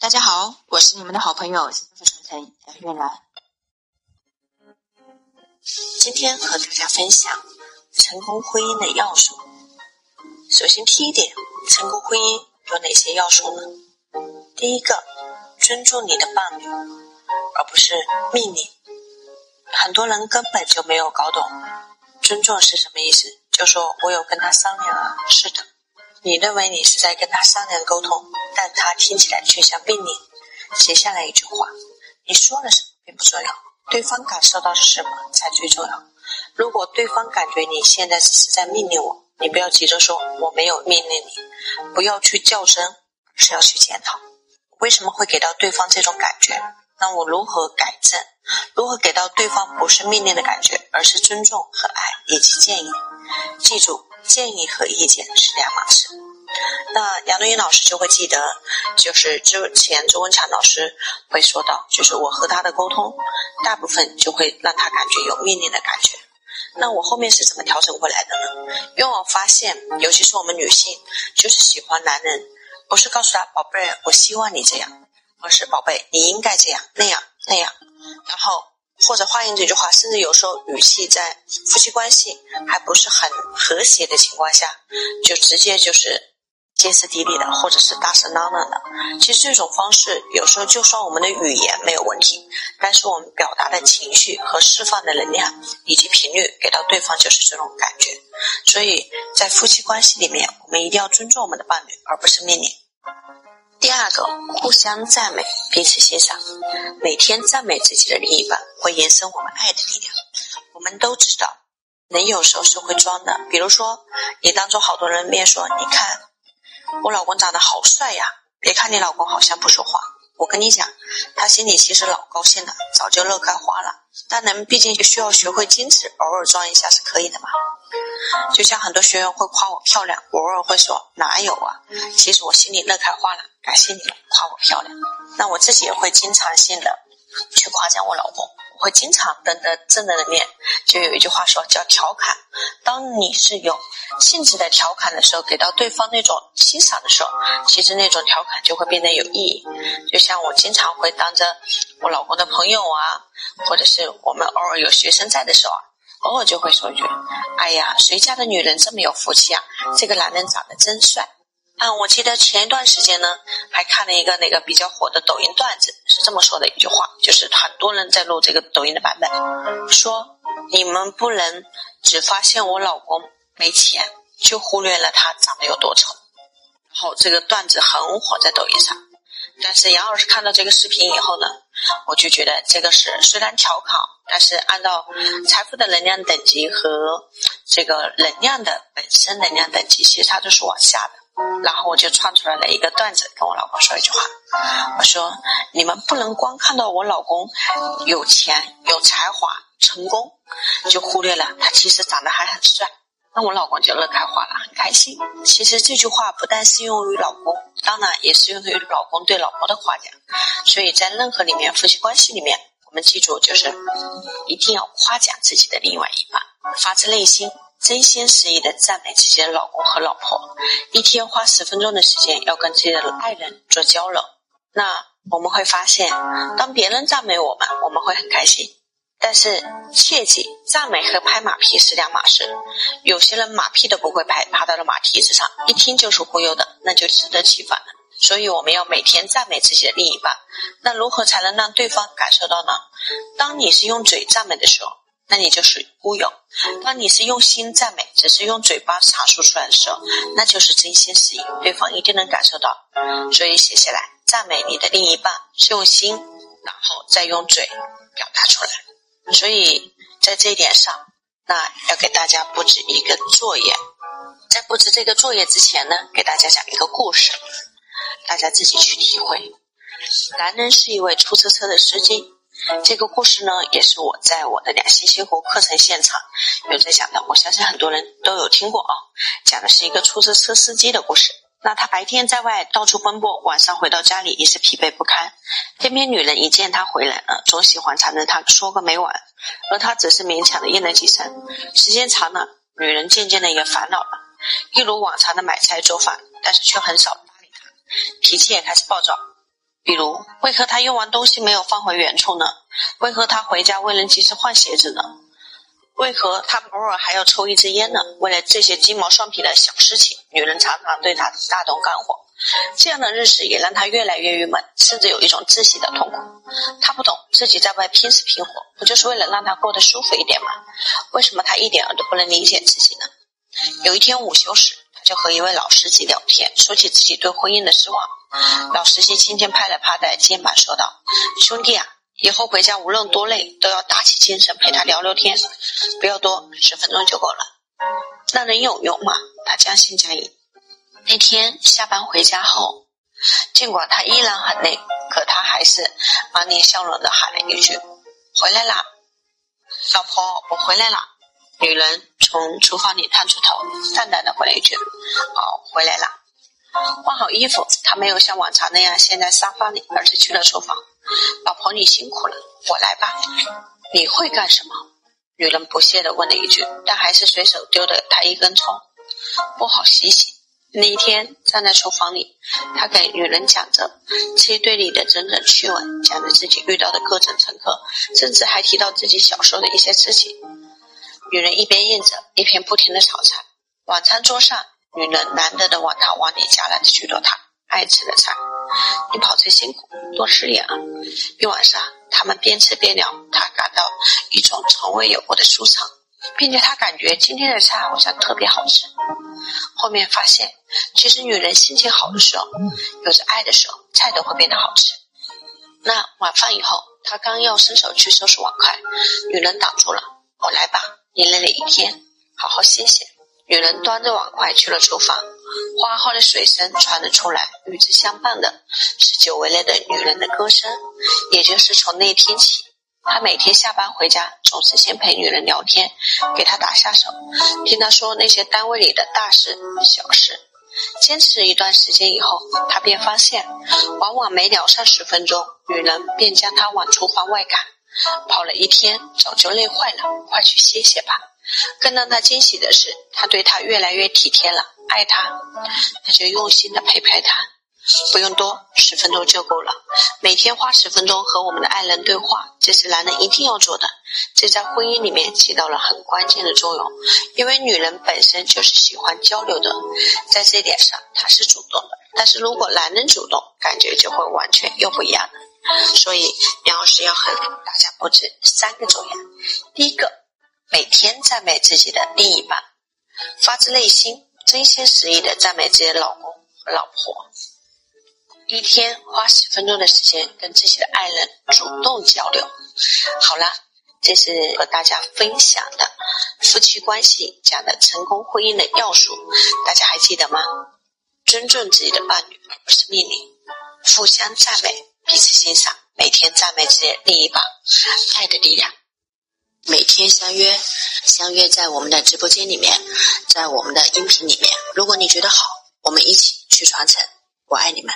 大家好，我是你们的好朋友幸福传承杨月兰。今天和大家分享成功婚姻的要素。首先，第一点，成功婚姻有哪些要素呢？第一个，尊重你的伴侣，而不是命令。很多人根本就没有搞懂尊重是什么意思，就说我有跟他商量啊，是的。你认为你是在跟他商量沟通，但他听起来却像命令。写下来一句话，你说了什么并不重要，对方感受到是什么才最重要。如果对方感觉你现在只是在命令我，你不要急着说我没有命令你，不要去较真，而是要去检讨，为什么会给到对方这种感觉？那我如何改正？如何给到对方不是命令的感觉，而是尊重和爱以及建议？记住。建议和意见是两码事。那杨东英老师就会记得，就是之前周文强老师会说到，就是我和他的沟通，大部分就会让他感觉有命令的感觉。那我后面是怎么调整过来的呢？因为我发现，尤其是我们女性，就是喜欢男人，不是告诉他宝贝，我希望你这样，而是宝贝，你应该这样那样那样，然后。或者换言这句话，甚至有时候语气在夫妻关系还不是很和谐的情况下，就直接就是歇斯底里的，或者是大声嚷嚷的。其实这种方式有时候就算我们的语言没有问题，但是我们表达的情绪和释放的能量以及频率给到对方就是这种感觉。所以在夫妻关系里面，我们一定要尊重我们的伴侣，而不是命令。第二个，互相赞美，彼此欣赏。每天赞美自己的另一半，会延伸我们爱的力量。我们都知道，人有时候是会装的。比如说，你当着好多人面说：“你看，我老公长得好帅呀！”别看你老公好像不说话，我跟你讲，他心里其实老高兴了，早就乐开花了。但人毕竟需要学会矜持，偶尔装一下是可以的嘛。就像很多学员会夸我漂亮，我偶尔会说：“哪有啊？”其实我心里乐开花了。感谢你们夸我漂亮，那我自己也会经常性的去夸奖我老公，我会经常等着正的面。就有一句话说叫调侃，当你是有性质的调侃的时候，给到对方那种欣赏的时候，其实那种调侃就会变得有意义。就像我经常会当着我老公的朋友啊，或者是我们偶尔有学生在的时候啊，偶尔就会说一句：“哎呀，谁家的女人这么有福气啊？这个男人长得真帅。”嗯，我记得前一段时间呢，还看了一个那个比较火的抖音段子，是这么说的一句话，就是很多人在录这个抖音的版本，说你们不能只发现我老公没钱，就忽略了他长得有多丑。然后这个段子很火在抖音上，但是杨老师看到这个视频以后呢，我就觉得这个是虽然调侃，但是按照财富的能量等级和这个能量的本身能量等级，其实它都是往下的。然后我就创出来了一个段子，跟我老公说一句话，我说：“你们不能光看到我老公有钱、有才华、成功，就忽略了他其实长得还很帅。”那我老公就乐开花了，很开心。其实这句话不但适用于老公，当然也适用于老公对老婆的夸奖。所以在任何里面夫妻关系里面，我们记住就是一定要夸奖自己的另外一半，发自内心。真心实意的赞美自己的老公和老婆，一天花十分钟的时间要跟自己的爱人做交流。那我们会发现，当别人赞美我们，我们会很开心。但是切记，赞美和拍马屁是两码事。有些人马屁都不会拍，爬到了马蹄子上，一听就是忽悠的，那就适得其反了。所以我们要每天赞美自己的另一半。那如何才能让对方感受到呢？当你是用嘴赞美的时候。那你就是忽悠。当你是用心赞美，只是用嘴巴阐述出来的时候，那就是真心实意，对方一定能感受到。所以写下来，赞美你的另一半是用心，然后再用嘴表达出来。所以在这一点上，那要给大家布置一个作业。在布置这个作业之前呢，给大家讲一个故事，大家自己去体会。男人是一位出租车的司机。这个故事呢，也是我在我的两性生活课程现场有在讲的，我相信很多人都有听过啊。讲的是一个出租车司机的故事。那他白天在外到处奔波，晚上回到家里也是疲惫不堪。偏偏女人一见他回来了，总喜欢缠着他说个没完，而他只是勉强的应了几声。时间长了，女人渐渐的也烦恼了，一如往常的买菜做饭，但是却很少搭理他，脾气也开始暴躁。比如，为何他用完东西没有放回原处呢？为何他回家未能及时换鞋子呢？为何他偶尔还要抽一支烟呢？为了这些鸡毛蒜皮的小事情，女人常常对他大动肝火。这样的日子也让他越来越郁闷，甚至有一种窒息的痛苦。他不懂自己在外拼死拼活，不就是为了让他过得舒服一点吗？为什么他一点儿都不能理解自己呢？有一天午休时，他就和一位老司机聊天，说起自己对婚姻的失望。老司机轻轻拍了拍他的肩膀，说道：“兄弟啊，以后回家无论多累，都要打起精神陪他聊聊天，不要多，十分钟就够了。那能有用吗？”他将信将疑。那天下班回家后，尽管他依然很累，可他还是满脸笑容的喊了一句：“回来啦，老婆，我回来啦。”女人从厨房里探出头，淡淡的回了一句：“哦，回来啦。”换好衣服，他没有像往常那样陷在沙发里，而是去了厨房。“老婆，你辛苦了，我来吧。”“你会干什么？”女人不屑的问了一句，但还是随手丢了他一根葱。“不好洗洗。”那一天，站在厨房里，他给女人讲着车队里的种种趣闻，讲着自己遇到的各种乘客，甚至还提到自己小时候的一些事情。女人一边应着，一边不停的炒菜。晚餐桌上，女人难得的往他碗里夹了许多他爱吃的菜。你跑车辛苦，多吃点啊！一晚上，他们边吃边聊，他感到一种从未有过的舒畅。并且他感觉今天的菜好像特别好吃。后面发现，其实女人心情好的时候，有着爱的时候，菜都会变得好吃。那晚饭以后，他刚要伸手去收拾碗筷，女人挡住了：“我来吧，你累了一天，好好歇歇。”女人端着碗筷去了厨房，花号的水声传了出来，与之相伴的是久违了的女人的歌声。也就是从那天起。他每天下班回家，总是先陪女人聊天，给她打下手，听她说那些单位里的大事小事。坚持一段时间以后，他便发现，往往没聊上十分钟，女人便将他往厨房外赶。跑了一天，早就累坏了，快去歇歇吧。更让他惊喜的是，他对她越来越体贴了，爱他，那就用心的陪陪他。不用多，十分钟就够了。每天花十分钟和我们的爱人对话，这是男人一定要做的。这在婚姻里面起到了很关键的作用，因为女人本身就是喜欢交流的，在这一点上她是主动的。但是如果男人主动，感觉就会完全又不一样了。所以杨老师要和大家布置三个作业：第一个，每天赞美自己的另一半，发自内心、真心实意的赞美自己的老公和老婆。一天花十分钟的时间跟自己的爱人主动交流。好了，这是和大家分享的夫妻关系讲的成功婚姻的要素，大家还记得吗？尊重自己的伴侣，而不是命令；互相赞美，彼此欣赏；每天赞美自己另一半，爱的力量。每天相约，相约在我们的直播间里面，在我们的音频里面。如果你觉得好，我们一起去传承。我爱你们。